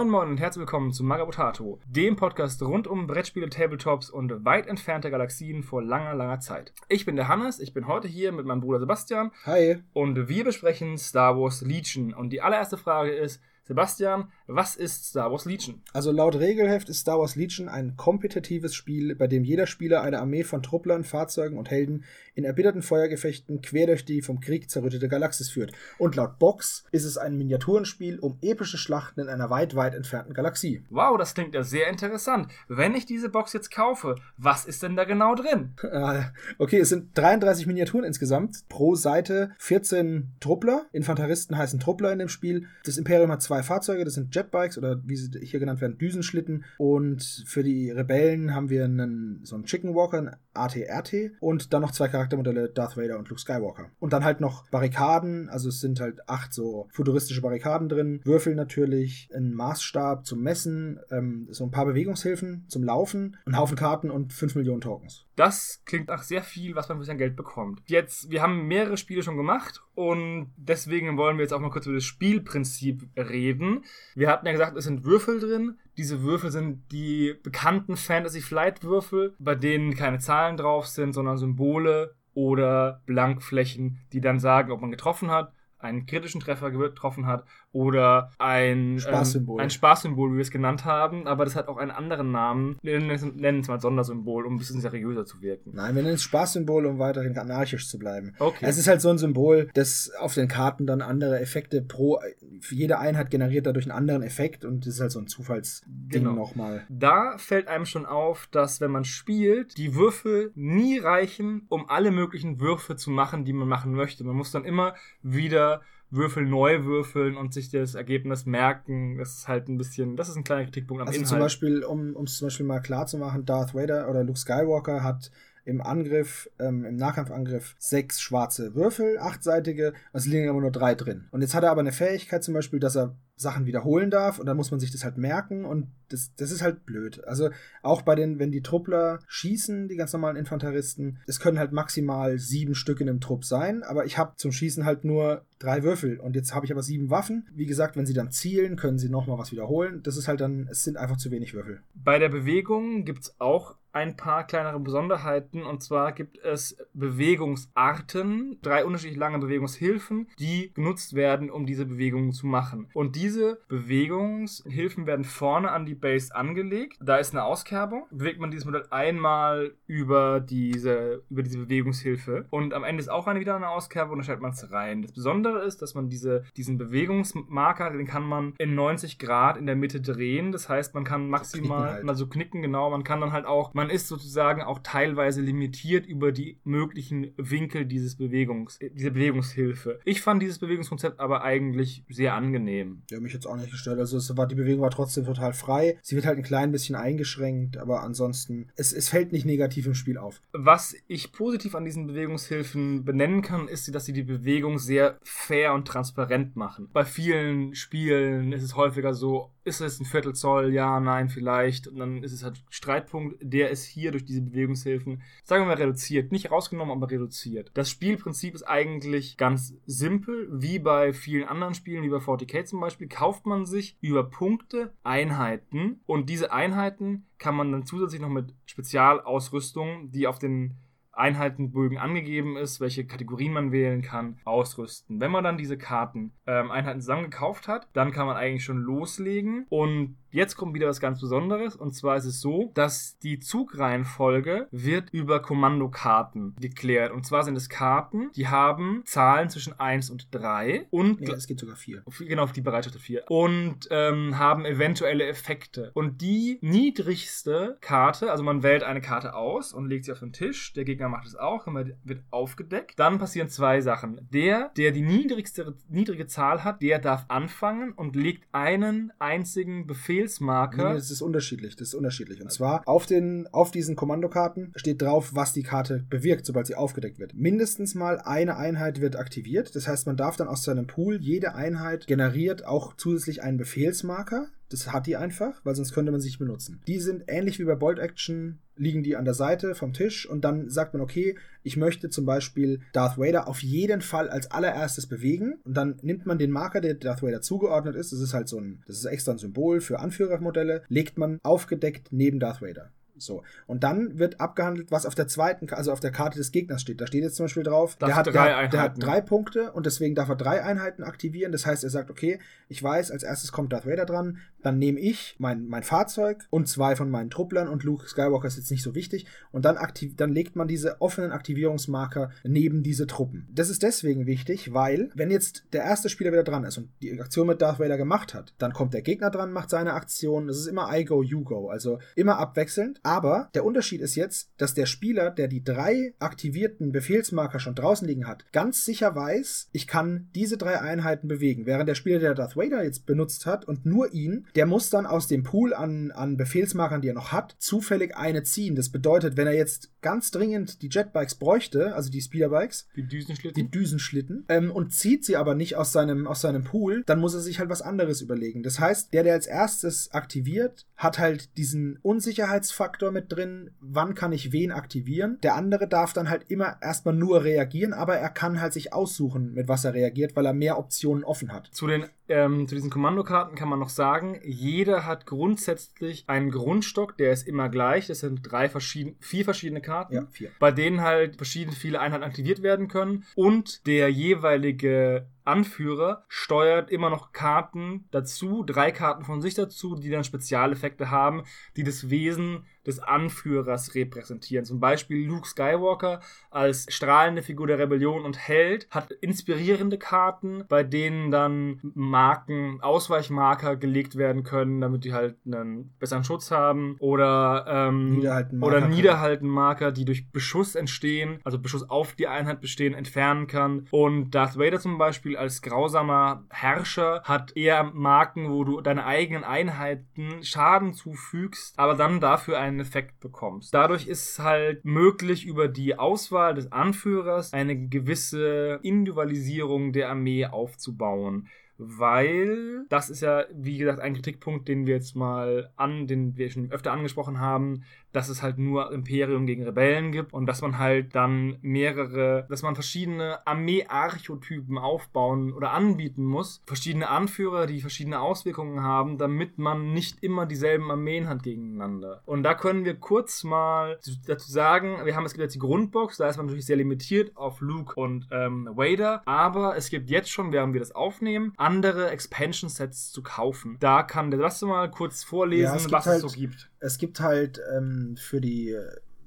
Moin Moin und herzlich willkommen zu Magabotato, dem Podcast rund um Brettspiele, Tabletops und weit entfernte Galaxien vor langer, langer Zeit. Ich bin der Hannes, ich bin heute hier mit meinem Bruder Sebastian Hi. und wir besprechen Star Wars Legion. Und die allererste Frage ist, Sebastian, was ist Star Wars Legion? Also laut Regelheft ist Star Wars Legion ein kompetitives Spiel, bei dem jeder Spieler eine Armee von Trupplern, Fahrzeugen und Helden in erbitterten Feuergefechten quer durch die vom Krieg zerrüttete Galaxis führt. Und laut Box ist es ein Miniaturenspiel um epische Schlachten in einer weit, weit entfernten Galaxie. Wow, das klingt ja sehr interessant. Wenn ich diese Box jetzt kaufe, was ist denn da genau drin? Äh, okay, es sind 33 Miniaturen insgesamt, pro Seite 14 Truppler. Infanteristen heißen Truppler in dem Spiel. Das Imperium hat zwei Fahrzeuge, das sind Jetbikes oder wie sie hier genannt werden, Düsenschlitten. Und für die Rebellen haben wir einen, so einen Chicken Walker, AT-RT und dann noch zwei Charaktermodelle, Darth Vader und Luke Skywalker. Und dann halt noch Barrikaden, also es sind halt acht so futuristische Barrikaden drin, Würfel natürlich, ein Maßstab zum Messen, ähm, so ein paar Bewegungshilfen zum Laufen, ein Haufen Karten und 5 Millionen Tokens. Das klingt nach sehr viel, was man für sein Geld bekommt. Jetzt, wir haben mehrere Spiele schon gemacht und deswegen wollen wir jetzt auch mal kurz über das Spielprinzip reden. Wir hatten ja gesagt, es sind Würfel drin. Diese Würfel sind die bekannten Fantasy Flight Würfel, bei denen keine Zahlen drauf sind, sondern Symbole oder Blankflächen, die dann sagen, ob man getroffen hat, einen kritischen Treffer getroffen hat oder ein Spaßsymbol. Ähm, ein Spaßsymbol, wie wir es genannt haben, aber das hat auch einen anderen Namen. Wir nennen es mal Sondersymbol, um ein bisschen seriöser zu wirken. Nein, wir nennen es Spaßsymbol, um weiterhin anarchisch zu bleiben. Okay. Es ist halt so ein Symbol, das auf den Karten dann andere Effekte pro für jede Einheit generiert dadurch einen anderen Effekt und das ist halt so ein Zufallsding Genau. nochmal. Da fällt einem schon auf, dass wenn man spielt, die Würfel nie reichen, um alle möglichen Würfe zu machen, die man machen möchte. Man muss dann immer wieder Würfel neu würfeln und sich das Ergebnis merken. Das ist halt ein bisschen, das ist ein kleiner Kritikpunkt am Also Inhalt. zum Beispiel, um es zum Beispiel mal klar zu machen, Darth Vader oder Luke Skywalker hat im Angriff, ähm, im Nahkampfangriff sechs schwarze Würfel, achtseitige, es liegen aber nur drei drin. Und jetzt hat er aber eine Fähigkeit zum Beispiel, dass er Sachen wiederholen darf und dann muss man sich das halt merken und das, das ist halt blöd. Also auch bei den, wenn die Truppler schießen, die ganz normalen Infanteristen, es können halt maximal sieben Stück in einem Trupp sein, aber ich habe zum Schießen halt nur drei Würfel und jetzt habe ich aber sieben Waffen. Wie gesagt, wenn sie dann zielen, können sie nochmal was wiederholen. Das ist halt dann, es sind einfach zu wenig Würfel. Bei der Bewegung gibt es auch ein paar kleinere Besonderheiten. Und zwar gibt es Bewegungsarten, drei unterschiedlich lange Bewegungshilfen, die genutzt werden, um diese Bewegungen zu machen. Und diese Bewegungshilfen werden vorne an die Base angelegt. Da ist eine Auskerbung. Bewegt man dieses Modell einmal über diese, über diese Bewegungshilfe. Und am Ende ist auch eine wieder eine Auskerbung und dann stellt man es rein. Das Besondere ist, dass man diese, diesen Bewegungsmarker, den kann man in 90 Grad in der Mitte drehen. Das heißt, man kann maximal, knicken halt. also knicken, genau. Man kann dann halt auch, man ist sozusagen auch teilweise limitiert über die möglichen Winkel dieses Bewegungs, dieser Bewegungshilfe. Ich fand dieses Bewegungskonzept aber eigentlich sehr angenehm. Die haben mich jetzt auch nicht gestört. Also es war, die Bewegung war trotzdem total frei. Sie wird halt ein klein bisschen eingeschränkt, aber ansonsten, es, es fällt nicht negativ im Spiel auf. Was ich positiv an diesen Bewegungshilfen benennen kann, ist, dass sie die Bewegung sehr fair und transparent machen. Bei vielen Spielen ist es häufiger so, ist es ein Viertel Zoll, ja, nein, vielleicht. Und dann ist es halt Streitpunkt, der ist hier durch diese Bewegungshilfen, sagen wir mal, reduziert. Nicht rausgenommen, aber reduziert. Das Spielprinzip ist eigentlich ganz simpel, wie bei vielen anderen Spielen, wie bei 40k zum Beispiel, kauft man sich über Punkte Einheiten und diese Einheiten kann man dann zusätzlich noch mit Spezialausrüstung, die auf den Einheitenbögen angegeben ist, welche Kategorien man wählen kann, ausrüsten. Wenn man dann diese Karten ähm, Einheiten zusammen gekauft hat, dann kann man eigentlich schon loslegen. Und jetzt kommt wieder was ganz Besonderes. Und zwar ist es so, dass die Zugreihenfolge wird über Kommandokarten geklärt. Und zwar sind es Karten, die haben Zahlen zwischen 1 und 3 und Nee, es gibt sogar vier. Genau, auf die Bereitschaft der 4. Und ähm, haben eventuelle Effekte. Und die niedrigste Karte, also man wählt eine Karte aus und legt sie auf den Tisch. Der Gegner macht es auch, wird aufgedeckt. Dann passieren zwei Sachen. Der, der die niedrigste, niedrige Zahl hat, der darf anfangen und legt einen einzigen Nee, Befehlsmarker. das ist unterschiedlich. Das ist unterschiedlich. Und zwar auf, den, auf diesen Kommandokarten steht drauf, was die Karte bewirkt, sobald sie aufgedeckt wird. Mindestens mal eine Einheit wird aktiviert. Das heißt, man darf dann aus seinem Pool, jede Einheit generiert auch zusätzlich einen Befehlsmarker. Das hat die einfach, weil sonst könnte man sie nicht benutzen. Die sind ähnlich wie bei Bolt Action liegen die an der Seite vom Tisch und dann sagt man, okay, ich möchte zum Beispiel Darth Vader auf jeden Fall als allererstes bewegen. Und dann nimmt man den Marker, der Darth Vader zugeordnet ist, das ist halt so ein, das ist extra ein Symbol für Anführermodelle, legt man aufgedeckt neben Darth Vader. So. Und dann wird abgehandelt, was auf der zweiten, also auf der Karte des Gegners steht. Da steht jetzt zum Beispiel drauf, der hat, der, hat, der hat, drei Punkte und deswegen darf er drei Einheiten aktivieren. Das heißt, er sagt, okay, ich weiß, als erstes kommt Darth Vader dran, dann nehme ich mein, mein Fahrzeug und zwei von meinen Trupplern und Luke Skywalker ist jetzt nicht so wichtig und dann, aktiv, dann legt man diese offenen Aktivierungsmarker neben diese Truppen. Das ist deswegen wichtig, weil, wenn jetzt der erste Spieler wieder dran ist und die Aktion mit Darth Vader gemacht hat, dann kommt der Gegner dran, macht seine Aktion. Das ist immer I go, you go, also immer abwechselnd. Aber der Unterschied ist jetzt, dass der Spieler, der die drei aktivierten Befehlsmarker schon draußen liegen hat, ganz sicher weiß, ich kann diese drei Einheiten bewegen. Während der Spieler, der Darth Vader jetzt benutzt hat und nur ihn, der muss dann aus dem Pool an, an Befehlsmarkern, die er noch hat, zufällig eine ziehen. Das bedeutet, wenn er jetzt ganz dringend die Jetbikes bräuchte, also die Speederbikes, die Düsenschlitten, die Düsenschlitten ähm, und zieht sie aber nicht aus seinem, aus seinem Pool, dann muss er sich halt was anderes überlegen. Das heißt, der, der als erstes aktiviert, hat halt diesen Unsicherheitsfaktor mit drin, wann kann ich wen aktivieren. Der andere darf dann halt immer erstmal nur reagieren, aber er kann halt sich aussuchen, mit was er reagiert, weil er mehr Optionen offen hat. Zu, den, ähm, zu diesen Kommandokarten kann man noch sagen, jeder hat grundsätzlich einen Grundstock, der ist immer gleich. Das sind drei verschiedene, vier verschiedene Karten, Ja, vier. bei denen halt verschiedene viele Einheiten aktiviert werden können. Und der jeweilige Anführer steuert immer noch Karten dazu, drei Karten von sich dazu, die dann Spezialeffekte haben, die das Wesen des Anführers repräsentieren. Zum Beispiel Luke Skywalker als strahlende Figur der Rebellion und Held hat inspirierende Karten, bei denen dann Marken, Ausweichmarker gelegt werden können, damit die halt einen besseren Schutz haben. Oder, ähm, Niederhaltenmarker oder. Niederhaltenmarker, die durch Beschuss entstehen, also Beschuss auf die Einheit bestehen, entfernen kann. Und Darth Vader zum Beispiel als grausamer Herrscher hat eher Marken, wo du deine eigenen Einheiten Schaden zufügst, aber dann dafür einen Effekt bekommst. Dadurch ist halt möglich, über die Auswahl des Anführers eine gewisse Individualisierung der Armee aufzubauen. Weil das ist ja, wie gesagt, ein Kritikpunkt, den wir jetzt mal an, den wir schon öfter angesprochen haben, dass es halt nur Imperium gegen Rebellen gibt und dass man halt dann mehrere, dass man verschiedene Armee-Archetypen aufbauen oder anbieten muss. Verschiedene Anführer, die verschiedene Auswirkungen haben, damit man nicht immer dieselben Armeen hat gegeneinander. Und da können wir kurz mal dazu sagen, wir haben es gibt jetzt die Grundbox, da ist man natürlich sehr limitiert auf Luke und ähm, Vader, aber es gibt jetzt schon, während wir das aufnehmen, andere Expansion-Sets zu kaufen. Da kann der, lass du mal kurz vorlesen, Ja, es was halt- es so gibt. Es gibt halt ähm, für die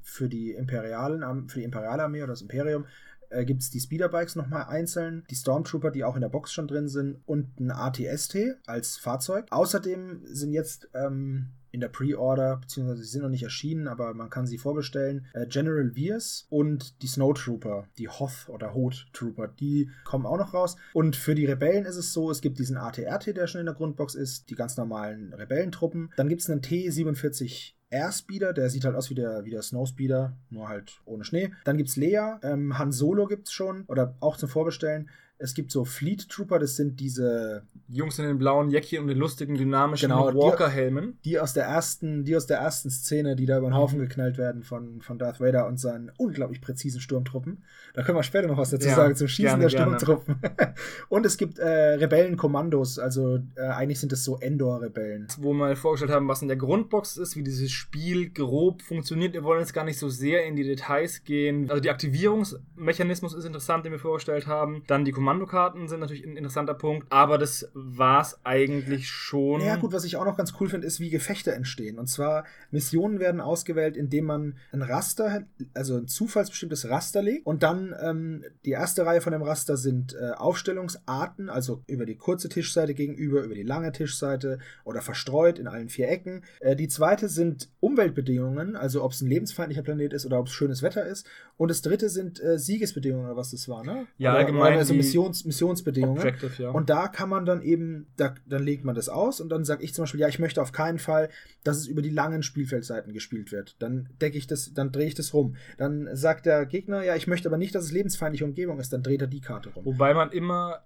für die imperialen für die imperiale Armee oder das Imperium äh, gibt es die Speederbikes nochmal einzeln, die Stormtrooper, die auch in der Box schon drin sind und ein ATST als Fahrzeug. Außerdem sind jetzt ähm, in der Pre-Order, beziehungsweise sie sind noch nicht erschienen, aber man kann sie vorbestellen. Äh, General Veers und die Snowtrooper, die Hoth oder Hoth Trooper, die kommen auch noch raus. Und für die Rebellen ist es so, es gibt diesen ATRT, der schon in der Grundbox ist, die ganz normalen Rebellentruppen. Dann gibt es einen T-47 Airspeeder, der sieht halt aus wie der, wie der Snowspeeder, nur halt ohne Schnee. Dann gibt's Leia, ähm, Han Solo gibt's schon, oder auch zum Vorbestellen. Es gibt so Fleet Trooper, das sind diese, Die Jungs in den blauen Jäckchen und den lustigen, dynamischen Genau, die- Walker-Helmen. die aus der ersten, die aus der ersten Szene, die da über den Haufen geknallt werden von, von Darth Vader und seinen unglaublich präzisen Sturmtruppen. Da können wir später noch was dazu Ja, sagen zum Schießen gerne, der. Sturmtruppen. und es gibt äh, Rebellenkommandos, also äh, eigentlich sind es so Endor-Rebellen. wo wir mal vorgestellt haben, was in der Grundbox ist, wie dieses Spiel grob funktioniert. Wir wollen jetzt gar nicht so sehr in die Details gehen. Also die Aktivierungsmechanismus ist interessant, den wir vorgestellt haben. Dann die Kommandokarten sind natürlich ein interessanter Punkt. Aber das war's eigentlich schon. Ja, gut, was ich auch noch ganz cool finde, ist, wie Gefechte entstehen. Und zwar, Missionen werden ausgewählt, indem man ein Raster, also ein zufallsbestimmtes Raster legt. Und dann ähm, die erste Reihe von dem Raster sind äh, Aufstellungsarten, also über die kurze Tischseite gegenüber, über die lange Tischseite oder verstreut in allen vier Ecken. Äh, die zweite sind Umweltbedingungen, also ob es ein lebensfeindlicher Planet ist oder ob es schönes Wetter ist. Und das dritte sind äh, Siegesbedingungen oder was das war, ne? Ja, oder, allgemein oder also die Missions, Missionsbedingungen. Objective, ja. Und da kann man dann eben, da, dann legt man das aus und dann sage ich zum Beispiel, ja, ich möchte auf keinen Fall, dass es über die langen Spielfeldseiten gespielt wird. Dann decke ich das, dann drehe ich das rum. Dann sagt der Gegner, ja, ich möchte aber nicht, dass es lebensfeindliche Umgebung ist, dann dreht er die Karte rum. Wobei man immer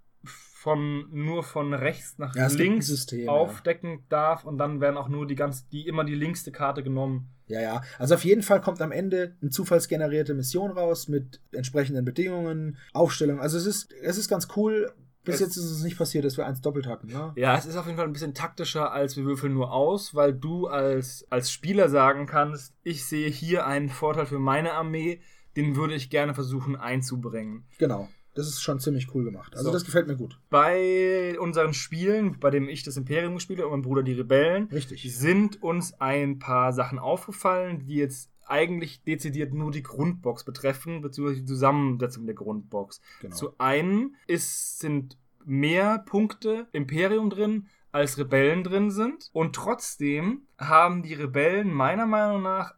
von nur von rechts nach Ja, links System, ja. aufdecken darf und dann werden auch nur die ganz, die immer die linkste Karte genommen. Ja, ja. Also auf jeden Fall kommt am Ende eine zufallsgenerierte Mission raus mit entsprechenden Bedingungen, Aufstellung. Also es ist, es ist ganz cool. Bis Es- jetzt ist es nicht passiert, dass wir eins doppelt hatten. Ne? Ja, es ist auf jeden Fall ein bisschen taktischer, als wir würfeln nur aus, weil du als, als Spieler sagen kannst, ich sehe hier einen Vorteil für meine Armee, den würde ich gerne versuchen einzubringen. Genau. Das ist schon ziemlich cool gemacht. Also So. das gefällt mir gut. Bei unseren Spielen, bei dem ich das Imperium gespielt habe und mein Bruder die Rebellen, Richtig. sind uns ein paar Sachen aufgefallen, die jetzt eigentlich dezidiert nur die Grundbox betreffen, beziehungsweise die Zusammensetzung der Grundbox. Genau. Zu einem ist, sind mehr Punkte Imperium drin, als Rebellen drin sind. Und trotzdem haben die Rebellen meiner Meinung nach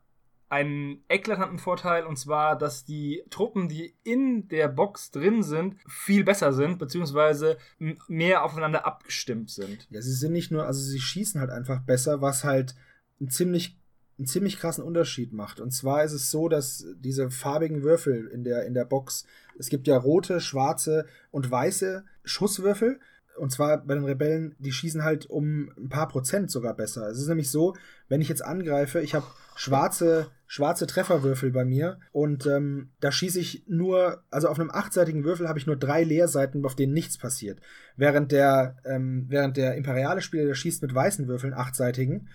einen eklatanten Vorteil, und zwar, dass die Truppen, die in der Box drin sind, viel besser sind, beziehungsweise mehr aufeinander abgestimmt sind. Ja, sie sind nicht nur, also sie schießen halt einfach besser, was halt einen ziemlich, einen ziemlich krassen Unterschied macht. Und zwar ist es so, dass diese farbigen Würfel in der, in der Box, es gibt ja rote, schwarze und weiße Schusswürfel. Und zwar bei den Rebellen, die schießen halt um ein paar Prozent sogar besser. Es ist nämlich so, wenn ich jetzt angreife, ich habe schwarze, schwarze Trefferwürfel bei mir und ähm, da schieße ich nur, also auf einem achtseitigen Würfel habe ich nur drei Leerseiten, auf denen nichts passiert. Während der, ähm, während der imperiale Spieler, der schießt mit weißen Würfeln, achtseitigen,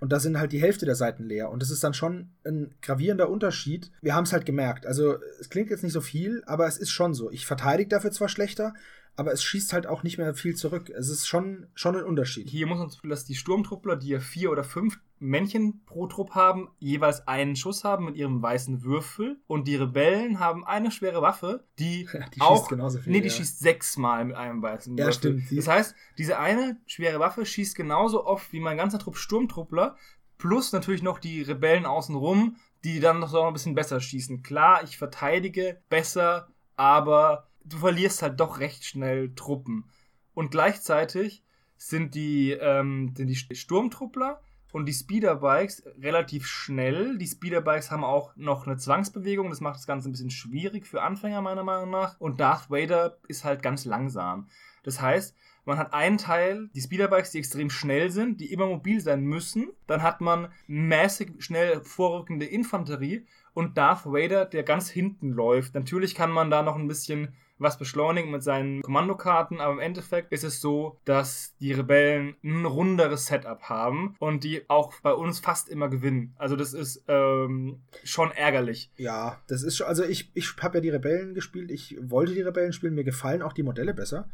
und da sind halt die Hälfte der Seiten leer. Und das ist dann schon ein gravierender Unterschied. Wir haben es halt gemerkt. Also, es klingt jetzt nicht so viel, aber es ist schon so. Ich verteidige dafür zwar schlechter, aber es schießt halt auch nicht mehr viel zurück. Es ist schon, schon ein Unterschied. Hier muss man zum Beispiel, dass die Sturmtruppler, die ja vier oder fünf Männchen pro Trupp haben, jeweils einen Schuss haben mit ihrem weißen Würfel. Und die Rebellen haben eine schwere Waffe, die, Die auch. schießt genauso viel, nee, die ja. schießt sechsmal mit einem weißen Ja, Würfel. stimmt. Das heißt, diese eine schwere Waffe schießt genauso oft wie mein ganzer Trupp Sturmtruppler. Plus natürlich noch die Rebellen außenrum, die dann noch so ein bisschen besser schießen. Klar, ich verteidige besser, aber du verlierst halt doch recht schnell Truppen. Und gleichzeitig sind die, ähm, sind die Sturmtruppler und die Speederbikes relativ schnell. Die Speederbikes haben auch noch eine Zwangsbewegung, das macht das Ganze ein bisschen schwierig für Anfänger meiner Meinung nach. Und Darth Vader ist halt ganz langsam. Das heißt, man hat einen Teil, die Speederbikes, die extrem schnell sind, die immer mobil sein müssen. Dann hat man mäßig schnell vorrückende Infanterie und Darth Vader, der ganz hinten läuft. Natürlich kann man da noch ein bisschen was beschleunigen mit seinen Kommandokarten, aber im Endeffekt ist es so, dass die Rebellen ein runderes Setup haben und die auch bei uns fast immer gewinnen. Also das ist ähm, schon ärgerlich. Ja, das ist schon, also ich, ich habe ja die Rebellen gespielt, ich wollte die Rebellen spielen, mir gefallen auch die Modelle besser,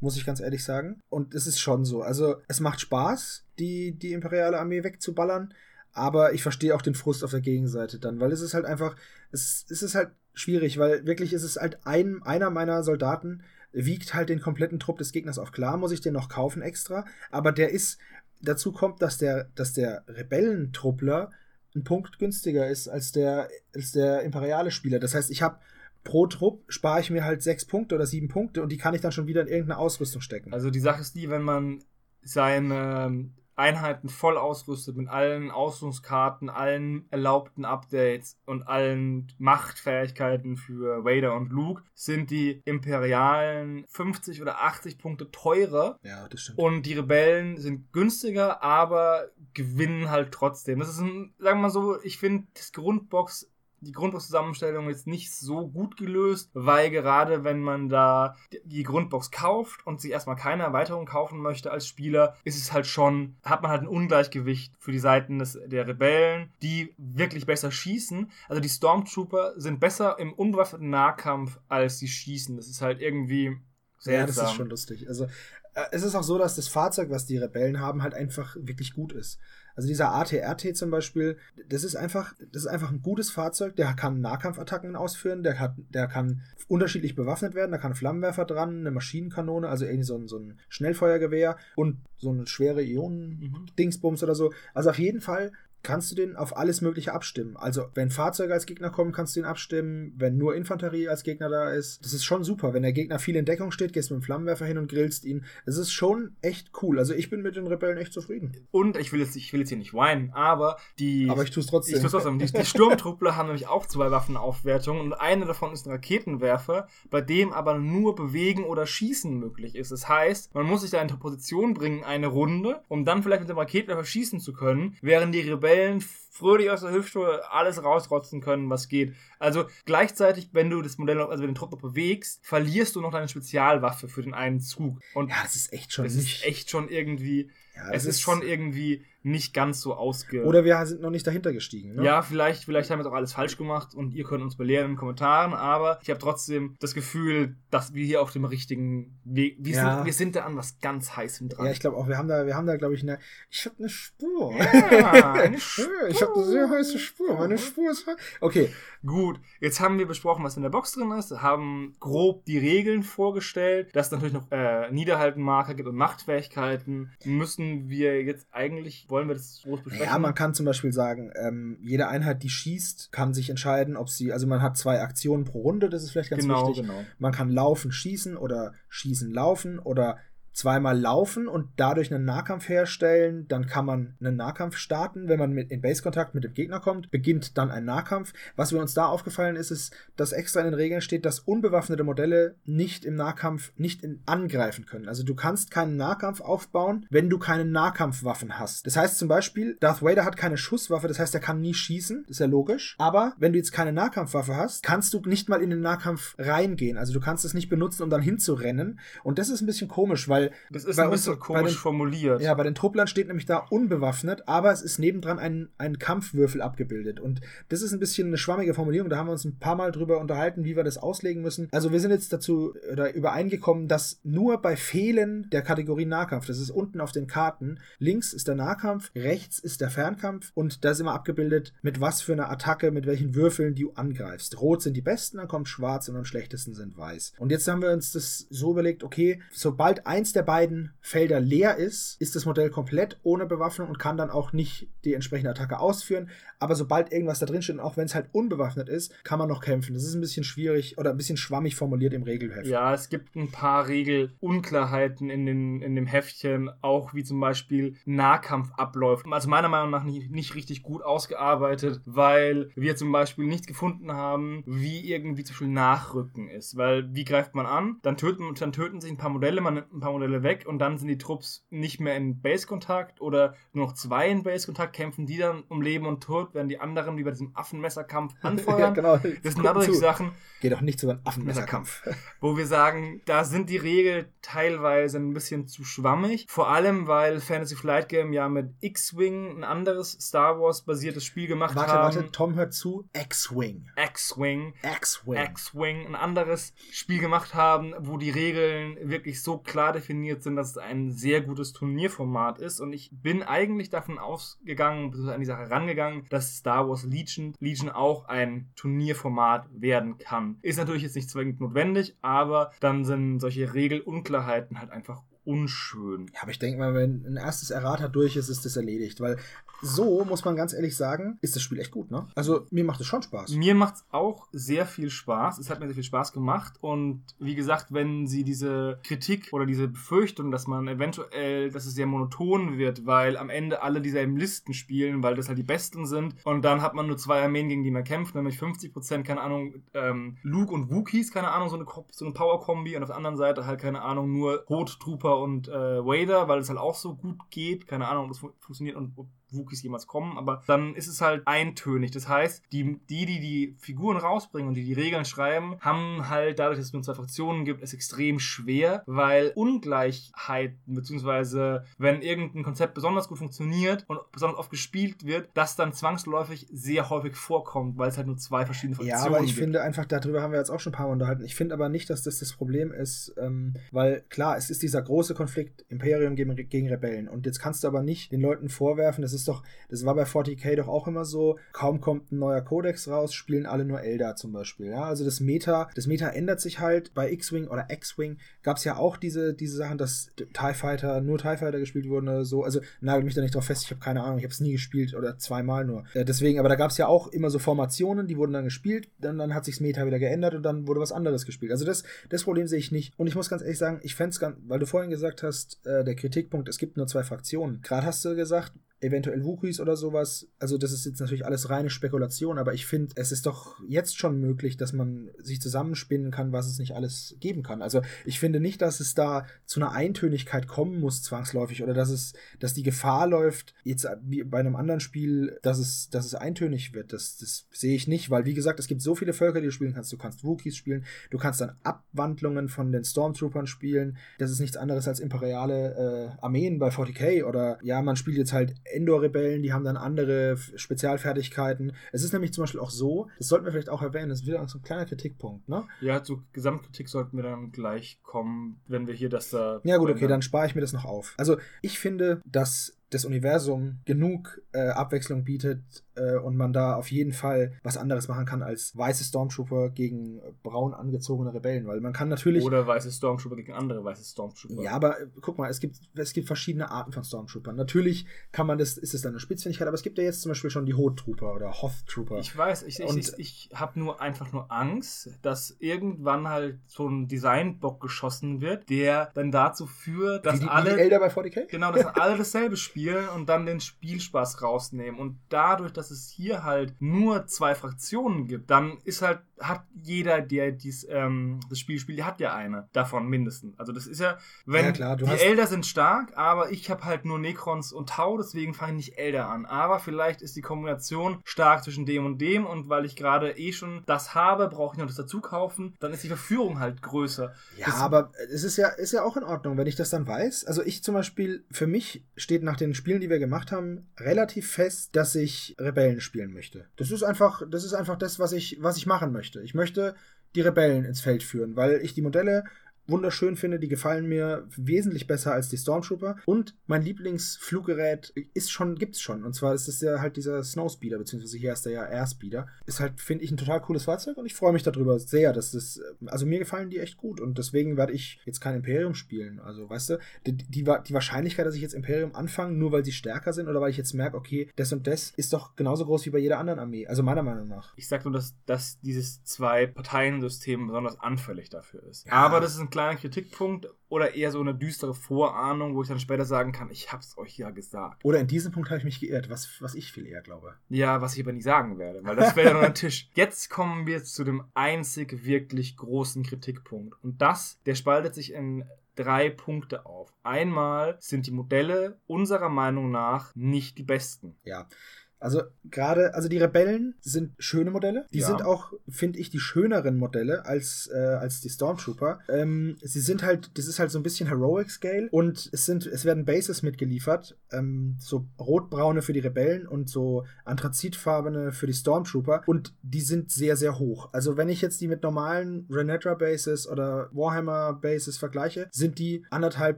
muss ich ganz ehrlich sagen. Und es ist schon so, also es macht Spaß, die, die imperiale Armee wegzuballern, aber ich verstehe auch den Frust auf der Gegenseite dann, weil es ist halt einfach, es, es ist halt schwierig, weil wirklich ist es halt ein, einer meiner Soldaten wiegt halt den kompletten Trupp des Gegners auf. Klar muss ich den noch kaufen extra, aber der ist, dazu kommt, dass der, dass der Rebellentruppler ein Punkt günstiger ist als der, als der imperiale Spieler. Das heißt, ich habe pro Trupp spare ich mir halt sechs Punkte oder sieben Punkte und die kann ich dann schon wieder in irgendeine Ausrüstung stecken. Also die Sache ist die, wenn man seine Einheiten voll ausrüstet mit allen Ausrüstungskarten, allen erlaubten Updates und allen Machtfähigkeiten für Vader und Luke, sind die Imperialen 50 oder 80 Punkte teurer ja, das stimmt. und die Rebellen sind günstiger, aber gewinnen halt trotzdem. Das ist ein, sagen wir mal so, ich finde das Grundbox, die Grundbox-Zusammenstellung ist nicht so gut gelöst, weil gerade wenn man da die Grundbox kauft und sich erstmal keine Erweiterung kaufen möchte als Spieler, ist es halt schon, hat man halt ein Ungleichgewicht für die Seiten des, der Rebellen, die wirklich besser schießen. Also die Stormtrooper sind besser im unbewaffneten Nahkampf als die schießen. Das ist halt irgendwie seltsam. Ja, das ist schon lustig. Also, äh, es ist auch so, dass das Fahrzeug, was die Rebellen haben, halt einfach wirklich gut ist. Also dieser ATRT zum Beispiel, das ist einfach, das ist einfach ein gutes Fahrzeug, der kann Nahkampfattacken ausführen, der, hat, der kann unterschiedlich bewaffnet werden, da kann Flammenwerfer dran, eine Maschinenkanone, also irgendwie so ein, so ein Schnellfeuergewehr und so eine schwere Ionen-Dingsbums oder so. Also auf jeden Fall kannst du den auf alles Mögliche abstimmen. Also, wenn Fahrzeuge als Gegner kommen, kannst du ihn abstimmen. Wenn nur Infanterie als Gegner da ist, das ist schon super. Wenn der Gegner viel in Deckung steht, gehst du mit dem Flammenwerfer hin und grillst ihn. Es ist schon echt cool. Also, ich bin mit den Rebellen echt zufrieden. Und ich will jetzt, ich will jetzt hier nicht weinen, aber die. Aber ich tue es trotzdem. Ich tue es trotzdem. Die, die Sturmtruppler haben nämlich auch zwei Waffenaufwertungen und eine davon ist ein Raketenwerfer, bei dem aber nur bewegen oder schießen möglich ist. Das heißt, man muss sich da in Position bringen, eine Runde, um dann vielleicht mit dem Raketenwerfer schießen zu können, während die Rebellen fröhlich aus der Hüfte alles rausrotzen können, was geht. Also gleichzeitig, wenn du das Modell, also wenn den Trupp bewegst, verlierst du noch deine Spezialwaffe für den einen Zug. Und ja, das ist echt schon das nicht. ist echt schon irgendwie. Ja, es das ist schon irgendwie nicht ganz so ausge. Oder wir sind noch nicht dahinter gestiegen. Ne? Ja, vielleicht, vielleicht haben wir auch alles falsch gemacht und ihr könnt uns belehren in den Kommentaren, aber ich habe trotzdem das Gefühl, dass wir hier auf dem richtigen Weg. Wir, Ja. sind, wir sind da an was ganz heißem dran. Ja, ich glaube auch, wir haben da, wir haben da, glaube ich, eine. Ich habe eine Spur. Ja, eine ich habe eine sehr heiße Spur. Meine Spur ist. Okay, Gut, jetzt haben wir besprochen, was in der Box drin ist, haben grob die Regeln vorgestellt, dass es natürlich noch äh, Niederhaltenmarker gibt und Machtfähigkeiten. Müssen wir jetzt eigentlich, wollen wir das groß besprechen? Ja, man kann zum Beispiel sagen, ähm, jede Einheit, die schießt, kann sich entscheiden, ob sie, also man hat zwei Aktionen pro Runde, das ist vielleicht ganz genau, wichtig. genau. Man kann laufen, schießen oder schießen, laufen oder zweimal laufen und dadurch einen Nahkampf herstellen. Dann kann man einen Nahkampf starten. Wenn man mit, in Base-Kontakt mit dem Gegner kommt, beginnt dann ein Nahkampf. Was mir uns da aufgefallen ist, ist, dass extra in den Regeln steht, dass unbewaffnete Modelle nicht im Nahkampf nicht in, angreifen können. Also du kannst keinen Nahkampf aufbauen, wenn du keine Nahkampfwaffen hast. Das heißt zum Beispiel, Darth Vader hat keine Schusswaffe, das heißt, er kann nie schießen. Ist ja logisch. Aber wenn du jetzt keine Nahkampfwaffe hast, kannst du nicht mal in den Nahkampf reingehen. Also du kannst es nicht benutzen, um dann hinzurennen. Und das ist ein bisschen komisch, weil Das ist bei ein uns- bisschen bei komisch den- formuliert. ja, bei den Trupplern steht nämlich da unbewaffnet, aber es ist nebendran ein, ein Kampfwürfel abgebildet. Und das ist ein bisschen eine schwammige Formulierung. Da haben wir uns ein paar Mal drüber unterhalten, wie wir das auslegen müssen. Also wir sind jetzt dazu oder übereingekommen, dass nur bei Fehlen der Kategorie Nahkampf, das ist unten auf den Karten, links ist der Nahkampf, rechts ist der Fernkampf und da ist immer abgebildet, mit was für einer Attacke, mit welchen Würfeln du angreifst. Rot sind die besten, dann kommt schwarz und am schlechtesten sind weiß. Und jetzt haben wir uns das so überlegt, okay, sobald eins der beiden Felder leer ist, ist das Modell komplett ohne Bewaffnung und kann dann auch nicht die entsprechende Attacke ausführen. Aber sobald irgendwas da drin steht auch wenn es halt unbewaffnet ist, kann man noch kämpfen. Das ist ein bisschen schwierig oder ein bisschen schwammig formuliert im Regelheft. Ja, es gibt ein paar Regelunklarheiten in, den, in dem Heftchen, auch wie zum Beispiel Nahkampf abläuft. Also meiner Meinung nach nicht, nicht richtig gut ausgearbeitet, weil wir zum Beispiel nichts gefunden haben, wie irgendwie zum Beispiel Nachrücken ist. Weil wie greift man an? Dann töten, dann töten sich ein paar Modelle, man nimmt ein paar Modelle weg und dann sind die Trupps nicht mehr in Base-Kontakt oder nur noch zwei in Base-Kontakt, kämpfen die dann um Leben und Tod, während die anderen wie bei diesem Affenmesserkampf anfeuern. ja, genau. Das sind zu. Sachen, Geht auch nicht so ein Affenmesserkampf. wo wir sagen, da sind die Regeln teilweise ein bisschen zu schwammig. Vor allem, weil Fantasy Flight Game ja mit X-Wing ein anderes Star Wars basiertes Spiel gemacht Warte, haben. warte, Tom hört zu. X-Wing. X-Wing. X-Wing. X-Wing, ein anderes Spiel gemacht haben, wo die Regeln wirklich so klar definiert sind, dass es ein sehr gutes Turnierformat ist. Und ich bin eigentlich davon ausgegangen, an die Sache rangegangen, dass Star Wars Legion, Legion auch ein Turnierformat werden kann. Ist natürlich jetzt nicht zwingend notwendig, aber dann sind solche Regelunklarheiten halt einfach unschön. Ja, aber ich denke mal, wenn ein erstes Errata durch ist, ist das erledigt. Weil so, muss man ganz ehrlich sagen, ist das Spiel echt gut, ne? Also, mir macht es schon Spaß. Mir macht es auch sehr viel Spaß. Es hat mir sehr viel Spaß gemacht. Und wie gesagt, wenn sie diese Kritik oder diese Befürchtung, dass man eventuell, dass es sehr monoton wird, weil am Ende alle dieselben Listen spielen, weil das halt die Besten sind. Und dann hat man nur zwei Armeen, gegen die man kämpft, nämlich 50%, keine Ahnung, ähm, Luke und Wookiees, keine Ahnung, so eine, so eine Power-Kombi. Und auf der anderen Seite halt, keine Ahnung, nur Rot, Trooper und äh, Vader, weil es halt auch so gut geht. Keine Ahnung, ob das fu funktioniert und ob Wookies jemals kommen, aber dann ist es halt eintönig. Das heißt, die, die, die die Figuren rausbringen und die die Regeln schreiben, haben halt dadurch, dass es nur zwei Fraktionen gibt, es extrem schwer, weil Ungleichheiten, beziehungsweise wenn irgendein Konzept besonders gut funktioniert und besonders oft gespielt wird, das dann zwangsläufig sehr häufig vorkommt, weil es halt nur zwei verschiedene Ja, Fraktionen aber ich gibt. finde einfach, darüber haben wir jetzt auch schon ein paar Mal unterhalten. Ich finde aber nicht, dass das das Problem ist, ähm, weil klar, es ist dieser große Konflikt Imperium gegen, gegen Rebellen und jetzt kannst du aber nicht den Leuten vorwerfen, das ist ist doch, das war bei 40k doch auch immer so, kaum kommt ein neuer Codex raus, spielen alle nur Elder zum Beispiel. Ja, also das Meta, das Meta ändert sich halt. Bei X-Wing oder X-Wing gab es ja auch diese, diese Sachen, dass TIE Fighter, nur TIE Fighter gespielt wurden oder so. Also nagel mich da nicht drauf fest, ich habe keine Ahnung, ich habe es nie gespielt oder zweimal nur. Äh, deswegen, aber da gab es ja auch immer so Formationen, die wurden dann gespielt, dann, dann hat sich das Meta wieder geändert und dann wurde was anderes gespielt. Also das, das Problem sehe ich nicht. Und ich muss ganz ehrlich sagen, ich fände es ganz, weil du vorhin gesagt hast, äh, der Kritikpunkt, es gibt nur zwei Fraktionen. Gerade hast du gesagt, eventuell Wookies oder sowas. Also das ist jetzt natürlich alles reine Spekulation, aber ich finde, es ist doch jetzt schon möglich, dass man sich zusammenspinnen kann, was es nicht alles geben kann. Also ich finde nicht, dass es da zu einer Eintönigkeit kommen muss zwangsläufig oder dass es, dass die Gefahr läuft, jetzt wie bei einem anderen Spiel, dass es, dass es eintönig wird. Das, das sehe ich nicht, weil wie gesagt, es gibt so viele Völker, die du spielen kannst. Du kannst Wookies spielen, du kannst dann Abwandlungen von den Stormtroopern spielen. Das ist nichts anderes als imperiale äh, Armeen bei 40k oder ja, man spielt jetzt halt Endor-Rebellen, die haben dann andere Spezialfertigkeiten. Es ist nämlich zum Beispiel auch so, das sollten wir vielleicht auch erwähnen, das ist wieder so ein kleiner Kritikpunkt, ne? Ja, zu Gesamtkritik sollten wir dann gleich kommen, wenn wir hier das da. Ja, gut, okay, dann spare ich mir das noch auf. Also, ich finde, dass das Universum genug äh, Abwechslung bietet äh, und man da auf jeden Fall was anderes machen kann als weiße Stormtrooper gegen braun angezogene Rebellen, weil man kann natürlich oder weiße Stormtrooper gegen andere weiße Stormtrooper. Ja, aber äh, guck mal, es gibt es gibt verschiedene Arten von Stormtroopern. Natürlich kann man das ist es dann eine Spitzfindigkeit, aber es gibt ja jetzt zum Beispiel schon die Hoth Trooper oder Hoth Trooper. Ich weiß, ich, ich, ich, ich habe nur einfach nur Angst, dass irgendwann halt so ein Designbock geschossen wird, der dann dazu führt, dass die, alle die Elder bei 40k? genau, dass alle dasselbe spielen spielen und dann den Spielspaß rausnehmen. Und dadurch, dass es hier halt nur zwei Fraktionen gibt, dann ist halt, hat jeder, der dies, ähm, das Spiel spielt, hat ja eine davon mindestens. Also das ist ja, wenn Ja, klar, die hast- Elder sind stark, aber ich habe halt nur Necrons und Tau, deswegen fange ich nicht Elder an. Aber vielleicht ist die Kombination stark zwischen dem und dem und weil ich gerade eh schon das habe, brauche ich noch das dazu kaufen, dann ist die Verführung halt größer. Ja, Das- aber es ist ja, ist ja auch in Ordnung, wenn ich das dann weiß. Also ich zum Beispiel, für mich steht nach den Spielen, die wir gemacht haben, relativ fest, dass ich Rebellen spielen möchte. Das ist einfach, das ist einfach das, was ich, was ich machen möchte. Ich möchte die Rebellen ins Feld führen, weil ich die Modelle wunderschön finde, die gefallen mir wesentlich besser als die Stormtrooper. Und mein Lieblingsfluggerät ist schon, gibt's schon. Und zwar ist es ja halt dieser Snowspeeder, beziehungsweise hier ist der ja Airspeeder. Ist halt, finde ich, ein total cooles Fahrzeug und ich freue mich darüber sehr, dass das, also mir gefallen die echt gut und deswegen werde ich jetzt kein Imperium spielen. Also, weißt du, die, die, die Wahrscheinlichkeit, dass ich jetzt Imperium anfange, nur weil sie stärker sind oder weil ich jetzt merke, okay, das und das ist doch genauso groß wie bei jeder anderen Armee. Also meiner Meinung nach. Ich sag nur, dass, dass dieses Zwei-Parteien-System besonders anfällig dafür ist. Ja. Aber das ist ein kleiner Kritikpunkt oder eher so eine düstere Vorahnung, wo ich dann später sagen kann, ich hab's euch ja gesagt. Oder in diesem Punkt habe ich mich geirrt, was, was ich viel eher glaube. Ja, was ich aber nicht sagen werde, weil das wäre ja nur ein Tisch. Jetzt kommen wir zu dem einzig wirklich großen Kritikpunkt. Und das, der spaltet sich in drei Punkte auf. Einmal sind die Modelle unserer Meinung nach nicht die besten. Ja. Also gerade, also die Rebellen sind schöne Modelle. Die Ja. sind auch, finde ich, die schöneren Modelle als, äh, als die Stormtrooper. Ähm, sie sind halt, das ist halt so ein bisschen Heroic Scale und es sind, es werden Bases mitgeliefert, ähm, so rotbraune für die Rebellen und so anthrazitfarbene für die Stormtrooper und die sind sehr, sehr hoch. Also wenn ich jetzt die mit normalen Renetra Bases oder Warhammer Bases vergleiche, sind die anderthalb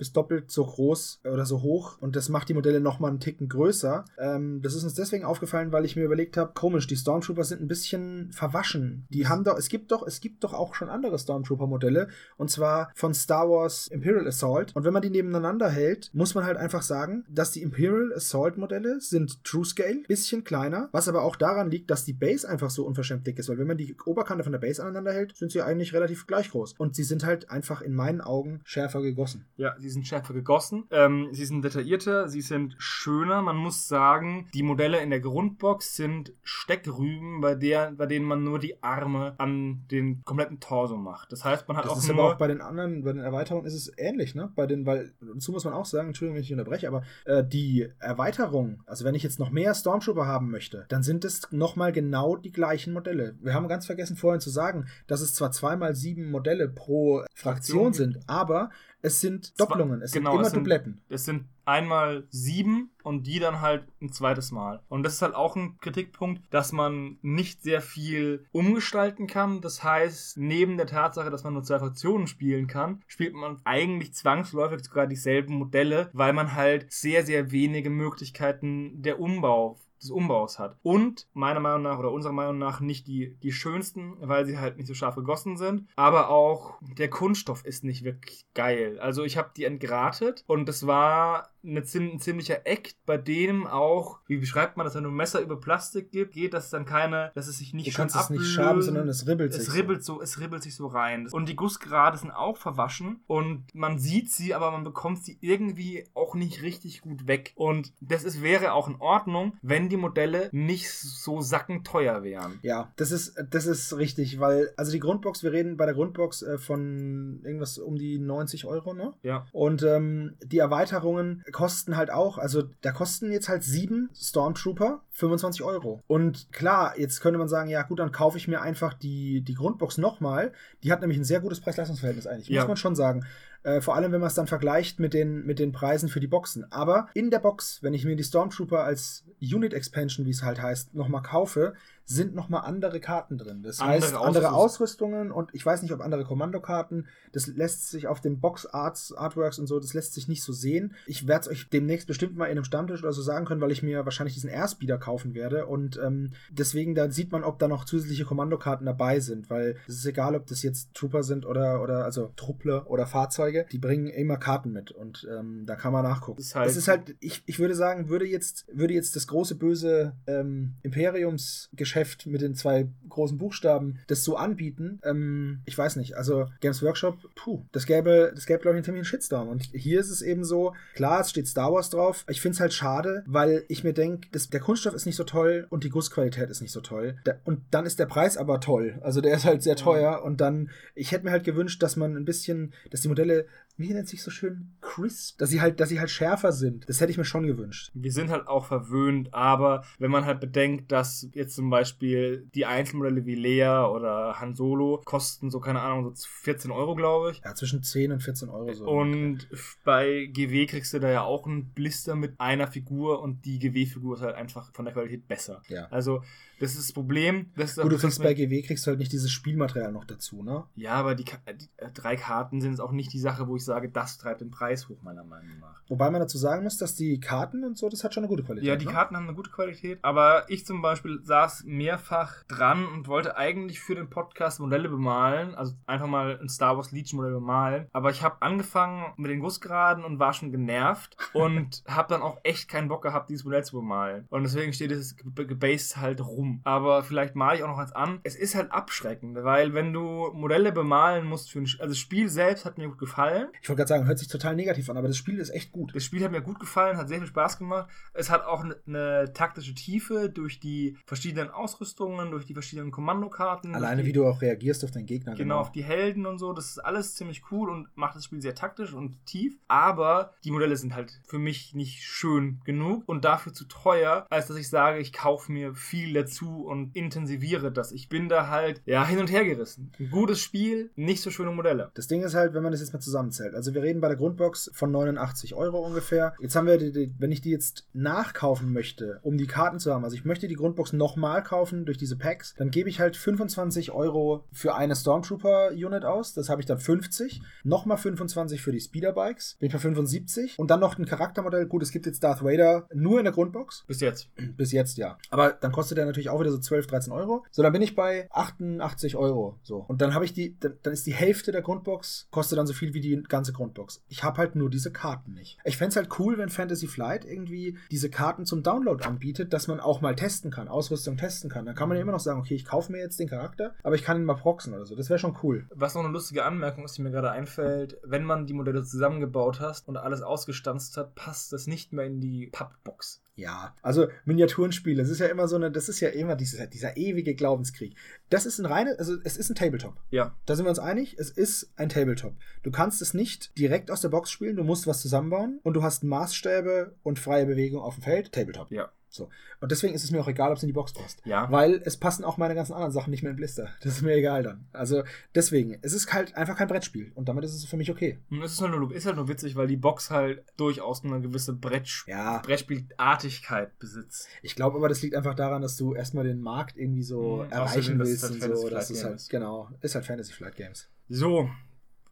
bis doppelt so groß oder so hoch und das macht die Modelle nochmal einen Ticken größer. Ähm, das ist uns deswegen aufgefallen, weil ich mir überlegt habe, komisch, die Stormtrooper sind ein bisschen verwaschen. Die haben doch, es gibt doch, es gibt doch auch schon andere Stormtrooper-Modelle und zwar von Star Wars Imperial Assault. Und wenn man die nebeneinander hält, muss man halt einfach sagen, dass die Imperial Assault-Modelle sind True Scale, bisschen kleiner, was aber auch daran liegt, dass die Base einfach so unverschämt dick ist, weil wenn man die Oberkante von der Base aneinander hält, sind sie eigentlich relativ gleich groß. Und sie sind halt einfach in meinen Augen schärfer gegossen. Ja, sie sind schärfer gegossen, ähm, sie sind detaillierter, sie sind schöner. Man muss sagen, die Modelle in der Grundbox sind Steckrüben, bei, der, bei denen man nur die Arme an den kompletten Torso macht. Das heißt, man hat Das auch ist nur... aber auch bei den anderen, bei den Erweiterungen ist es ähnlich, ne? Bei den, weil, dazu muss man auch sagen, Entschuldigung, wenn ich unterbreche, aber äh, die Erweiterung, also wenn ich jetzt noch mehr Stormtrooper haben möchte, dann sind es nochmal genau die gleichen Modelle. Wir haben ganz vergessen vorhin zu sagen, dass es zwar zweimal sieben Modelle pro Fraktion Fraktion sind, aber es sind Doppelungen, es Genau, sind immer es sind- Dubletten. Es sind einmal sieben und die dann halt ein zweites Mal. Und das ist halt auch ein Kritikpunkt, dass man nicht sehr viel umgestalten kann. Das heißt, neben der Tatsache, dass man nur zwei Fraktionen spielen kann, spielt man eigentlich zwangsläufig sogar dieselben Modelle, weil man halt sehr, sehr wenige Möglichkeiten der Umbau des Umbaus hat. Und meiner Meinung nach oder unserer Meinung nach nicht die, die schönsten, weil sie halt nicht so scharf gegossen sind. Aber auch der Kunststoff ist nicht wirklich geil. Also ich habe die entgratet und das war eine, ein ziemlicher Act, bei dem auch, wie beschreibt man das, wenn du ein Messer über Plastik gibt, geht das dann keine, dass es sich nicht Du kannst es nicht schaben, sondern es ribbelt sich. Es ribbelt so, es ribbelt sich so rein. Und die Gussgrade sind auch verwaschen und man sieht sie, aber man bekommt sie irgendwie auch nicht richtig gut weg. Und das ist, wäre auch in Ordnung, wenn die Modelle nicht so sackenteuer wären. Ja, das ist, das ist richtig, weil, also die Grundbox, wir reden bei der Grundbox äh, von irgendwas um die 90 Euro, ne? Ja. Und ähm, die Erweiterungen kosten halt auch, also da kosten jetzt halt sieben Stormtrooper 25 Euro. Und klar, jetzt könnte man sagen, ja gut, dann kaufe ich mir einfach die, die Grundbox nochmal. Die hat nämlich ein sehr gutes Preis-Leistungs-Verhältnis eigentlich, Ja. muss man schon sagen. Äh, vor allem, wenn man es dann vergleicht mit den, mit den Preisen für die Boxen. Aber in der Box, wenn ich mir die Stormtrooper als Unit Expansion, wie es halt heißt, nochmal kaufe, sind nochmal andere Karten drin. Das Andere heißt, andere Ausrüstung. Ausrüstungen und ich weiß nicht, ob andere Kommandokarten. Das lässt sich auf den Box Arts, Artworks und so, das lässt sich nicht so sehen. Ich werde es euch demnächst bestimmt mal in einem Stammtisch oder so sagen können, weil ich mir wahrscheinlich diesen Airspeeder kaufen werde. Und ähm, deswegen, da sieht man, ob da noch zusätzliche Kommandokarten dabei sind, weil es ist egal, ob das jetzt Trooper sind oder, oder also Truppler oder Fahrzeuge, die bringen immer Karten mit und ähm, da kann man nachgucken. Das ist halt- es ist halt, ich, ich würde sagen, würde jetzt, würde jetzt das große böse ähm, Imperiumsgeschäft mit den zwei großen Buchstaben das so anbieten, ähm, ich weiß nicht. Also Games Workshop, puh, das gäbe, das gäbe, glaube ich, einen ziemlichen Shitstorm. Und hier ist es eben so, klar, es steht Star Wars drauf. Ich finde es halt schade, weil ich mir denke, der Kunststoff ist nicht so toll und die Gussqualität ist nicht so toll. Da, und dann ist der Preis aber toll. Also der ist halt sehr teuer. Und dann, ich hätte mir halt gewünscht, dass man ein bisschen, dass die Modelle, wie nennt sich so schön, crisp, dass sie halt, dass sie halt schärfer sind. Das hätte ich mir schon gewünscht. Wir sind halt auch verwöhnt, aber wenn man halt bedenkt, dass jetzt zum Beispiel die Einzelmodelle wie Lea oder Han Solo kosten so, keine Ahnung, so 14 Euro, glaube ich. Ja, zwischen 10 und 14 Euro so. Und bei GW kriegst du da ja auch einen Blister mit einer Figur und die GW-Figur ist halt einfach von der Qualität besser. Ja. Also, das ist das Problem. Das ist Gut, du kriegst bei GW kriegst du halt nicht dieses Spielmaterial noch dazu, ne? Ja, aber die, Ka- die äh, drei Karten sind jetzt auch nicht die Sache, wo ich sage, das treibt den Preis hoch, meiner Meinung nach. Wobei man dazu sagen muss, dass die Karten und so, das hat schon eine gute Qualität. Ja, die ne? Karten haben eine gute Qualität, aber ich zum Beispiel saß mehrfach dran und wollte eigentlich für den Podcast Modelle bemalen, also einfach mal ein Star Wars Legion Modell bemalen, aber ich habe angefangen mit den Gussgraden und war schon genervt und habe dann auch echt keinen Bock gehabt, dieses Modell zu bemalen. Und deswegen steht es ge- gebased halt rum. Aber vielleicht male ich auch noch eins an. Es ist halt abschreckend, weil wenn du Modelle bemalen musst für ein, Sch- also das Spiel selbst hat mir gut gefallen. Ich wollte gerade sagen, hört sich total negativ an, aber das Spiel ist echt gut. Das Spiel hat mir gut gefallen, hat sehr viel Spaß gemacht. Es hat auch eine, taktische Tiefe durch die verschiedenen Ausrüstungen, durch die verschiedenen Kommandokarten. Alleine durch wie die, du auch reagierst auf deinen Gegner. Genau, auf die Helden und so. Das ist alles ziemlich cool und macht das Spiel sehr taktisch und tief. Aber die Modelle sind halt für mich nicht schön genug und dafür zu teuer, als dass ich sage, ich kaufe mir viel dazu und intensiviere das. Ich bin da halt, ja, hin und her gerissen. Ein gutes Spiel, nicht so schöne Modelle. Das Ding ist halt, wenn man das jetzt mal zusammenzählt. Also wir reden bei der Grundbox von 89 Euro ungefähr. Jetzt haben wir, die, die, wenn ich die jetzt nachkaufen möchte, um die Karten zu haben, also ich möchte die Grundbox nochmal kaufen durch diese Packs, dann gebe ich halt 25 Euro für eine Stormtrooper-Unit aus. Das habe ich dann 50. Nochmal 25 für die Speederbikes. Bin ich bei 75. Und dann noch ein Charaktermodell. Gut, es gibt jetzt Darth Vader nur in der Grundbox. Bis jetzt. Bis jetzt, ja. Aber dann kostet der natürlich auch wieder so 12, 13 Euro. So, dann bin ich bei 88 Euro. So. Und dann habe ich die, dann, ist die Hälfte der Grundbox, kostet dann so viel wie die ganze Grundbox. Ich habe halt nur diese Karten nicht. Ich fände es halt cool, wenn Fantasy Flight irgendwie diese Karten zum Download anbietet, dass man auch mal testen kann, Ausrüstung testen kann. Dann kann man ja immer noch sagen, okay, ich kaufe mir jetzt den Charakter, aber ich kann ihn mal proxen oder so. Das wäre schon cool. Was noch eine lustige Anmerkung ist, die mir gerade einfällt, wenn man die Modelle zusammengebaut hast und alles ausgestanzt hat, passt das nicht mehr in die Pappbox. Ja, also Miniaturenspiele, das ist ja immer so eine, das ist ja immer dieser, dieser ewige Glaubenskrieg. Das ist ein reines, also es ist ein Tabletop. Ja, Da sind wir uns einig, es ist ein Tabletop. Du kannst es nicht direkt aus der Box spielen, du musst was zusammenbauen und du hast Maßstäbe und freie Bewegung auf dem Feld. Tabletop. ja. So. Und deswegen ist es mir auch egal, ob es in die Box passt. Ja. Weil es passen auch meine ganzen anderen Sachen nicht mehr in Blister. Das ist mir egal dann. Also deswegen, es ist halt einfach kein Brettspiel. Und damit ist es für mich okay. Und Es ist halt, nur, ist halt nur witzig, weil die Box halt durchaus eine gewisse Brettsch Ja. Brettspielartigkeit besitzt. Ich glaube aber, das liegt einfach daran, dass du erstmal den Markt irgendwie so Mhm. erreichen ist willst halt und Fantasy so. Das ist halt, genau, ist halt Fantasy Flight Games. So,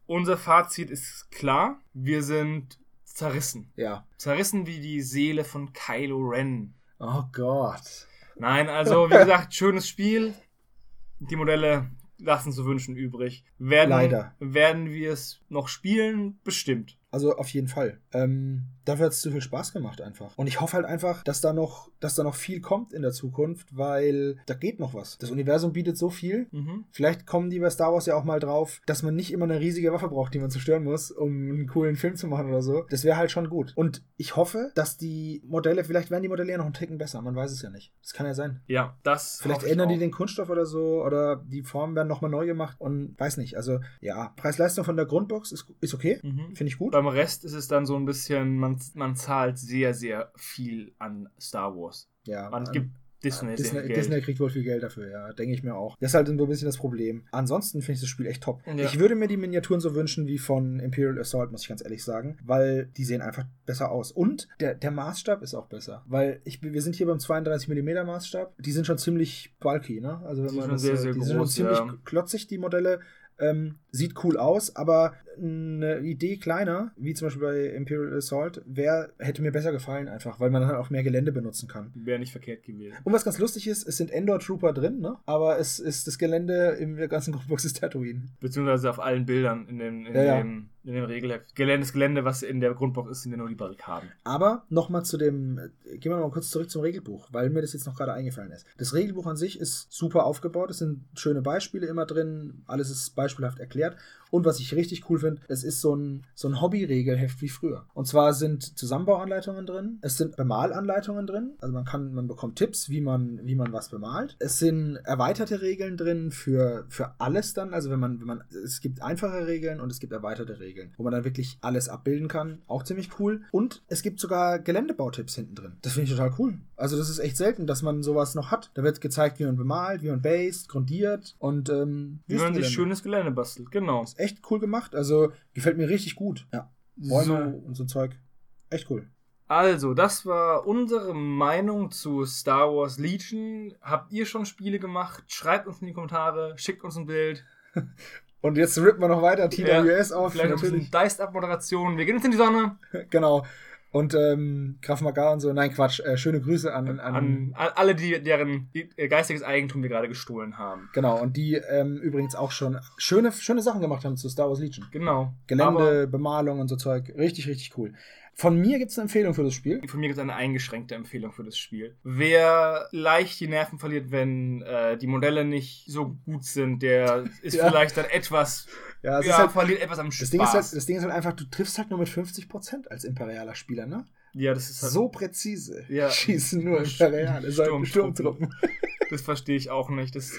unser Fazit ist klar. Wir sind zerrissen. Ja. Zerrissen wie die Seele von Kylo Ren. Oh Gott. Nein, also wie gesagt, schönes Spiel. Die Modelle lassen zu wünschen übrig. Werden, Leider. Werden wir es noch spielen? Bestimmt. Also auf jeden Fall. Ähm, dafür hat es zu viel Spaß gemacht einfach. Und ich hoffe halt einfach, dass da noch, dass da noch viel kommt in der Zukunft, weil da geht noch was. Das Universum bietet so viel. Mhm. Vielleicht kommen die bei Star Wars ja auch mal drauf, dass man nicht immer eine riesige Waffe braucht, die man zerstören muss, um einen coolen Film zu machen oder so. Das wäre halt schon gut. Und ich hoffe, dass die Modelle, vielleicht werden die Modelle ja noch einen Ticken besser. Man weiß es ja nicht. Das kann ja sein. Ja, das. Vielleicht ändern die den Kunststoff oder so oder die Formen werden nochmal neu gemacht und weiß nicht. Also ja, Preis-Leistung von der Grundbox ist, ist okay. Mhm. Finde ich gut. Beim Rest ist es dann so ein bisschen, man, man zahlt sehr, sehr viel an Star Wars. Ja, Man an- gibt Disney, sehr Disney, viel Geld. Disney kriegt wohl viel Geld dafür, ja, denke ich mir auch. Das ist halt so ein bisschen das Problem. Ansonsten finde ich das Spiel echt top. Ja. Ich würde mir die Miniaturen so wünschen wie von Imperial Assault, muss ich ganz ehrlich sagen, weil die sehen einfach besser aus. Und der, der Maßstab ist auch besser, weil ich, wir sind hier beim 32 mm Maßstab. Die sind schon ziemlich bulky, ne? Also wenn man das, sehr, äh, sehr die sind schon groß, ziemlich ja. klotzig, die Modelle. Ähm, sieht cool aus, aber eine Idee kleiner, wie zum Beispiel bei Imperial Assault, wär, hätte mir besser gefallen einfach, weil man dann auch mehr Gelände benutzen kann. Wäre nicht verkehrt gewesen. Und was ganz lustig ist, es sind Endor Trooper drin, ne? Aber es ist das Gelände in der ganzen Gruppenbox ist Tatooine. Beziehungsweise auf allen Bildern in, den, in, Ja, ja. In dem Regelheft. Gelände, das Gelände, was in der Grundbox ist, sind ja nur die Barrikaden. Aber nochmal zu dem, äh, gehen wir mal kurz zurück zum Regelbuch, weil mir das jetzt noch gerade eingefallen ist. Das Regelbuch an sich ist super aufgebaut, es sind schöne Beispiele immer drin, alles ist beispielhaft erklärt. Und was ich richtig cool finde, es ist so ein, so ein Hobby-Regelheft wie früher. Und zwar sind Zusammenbauanleitungen drin, es sind Bemalanleitungen drin, also man kann, man bekommt Tipps, wie man, wie man was bemalt. Es sind erweiterte Regeln drin für, für alles dann, also wenn man, wenn man, es gibt einfache Regeln und es gibt erweiterte Regeln, wo man dann wirklich alles abbilden kann. Auch ziemlich cool. Und es gibt sogar Geländebautipps hinten drin. Das finde ich total cool. Also das ist echt selten, dass man sowas noch hat. Da wird gezeigt, wie man bemalt, wie man based, grundiert und ähm, Wie man sich schönes Gelände bastelt, genau. Ist echt cool gemacht. Also gefällt mir richtig gut. Ja. Bäume So. und so Zeug. Echt cool. Also, das war unsere Meinung zu Star Wars Legion. Habt ihr schon Spiele gemacht? Schreibt uns in die Kommentare, schickt uns ein Bild. Und jetzt rippen wir noch weiter TWS auf. Vielleicht noch ein Natürlich. bisschen Diced-Up-Moderation. Wir gehen jetzt in die Sonne. Genau. Und ähm, Graf Magar und so. Nein, Quatsch. Äh, schöne Grüße an, an, An all- alle, die, deren äh, geistiges Eigentum wir gerade gestohlen haben. Genau, und die ähm, übrigens auch schon schöne, schöne Sachen gemacht haben zu Star Wars Legion. Genau. Gelände, Bemalung und so Zeug. Richtig, richtig cool. Von mir gibt es eine Empfehlung für das Spiel. Von mir gibt es eine eingeschränkte Empfehlung für das Spiel. Wer leicht die Nerven verliert, wenn äh, die Modelle nicht so gut sind, der ist Ja. vielleicht dann etwas, Ja, ja, halt, verliert etwas am Spaß. das, Ding ist halt, das Ding ist halt einfach, du triffst halt nur mit 50% als imperialer Spieler, ne? ja, das ist halt, So präzise Ja. schießen nur Imperiale, so Sturmtruppen. Sturmtruppen. das verstehe ich auch nicht. Das,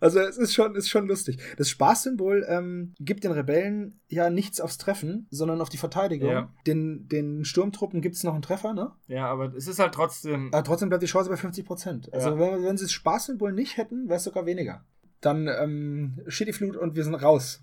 Also es ist schon, ist schon lustig. Das Spaßsymbol ähm, gibt den Rebellen ja nichts aufs Treffen, sondern auf die Verteidigung. Ja. Den, den Sturmtruppen gibt es noch einen Treffer, ne? ja, aber es ist halt trotzdem. Aber trotzdem bleibt die Chance bei 50%. Also Ja. wenn, wenn sie das Spaßsymbol nicht hätten, wäre es sogar weniger. Dann ähm, Shitty Flut und wir sind raus.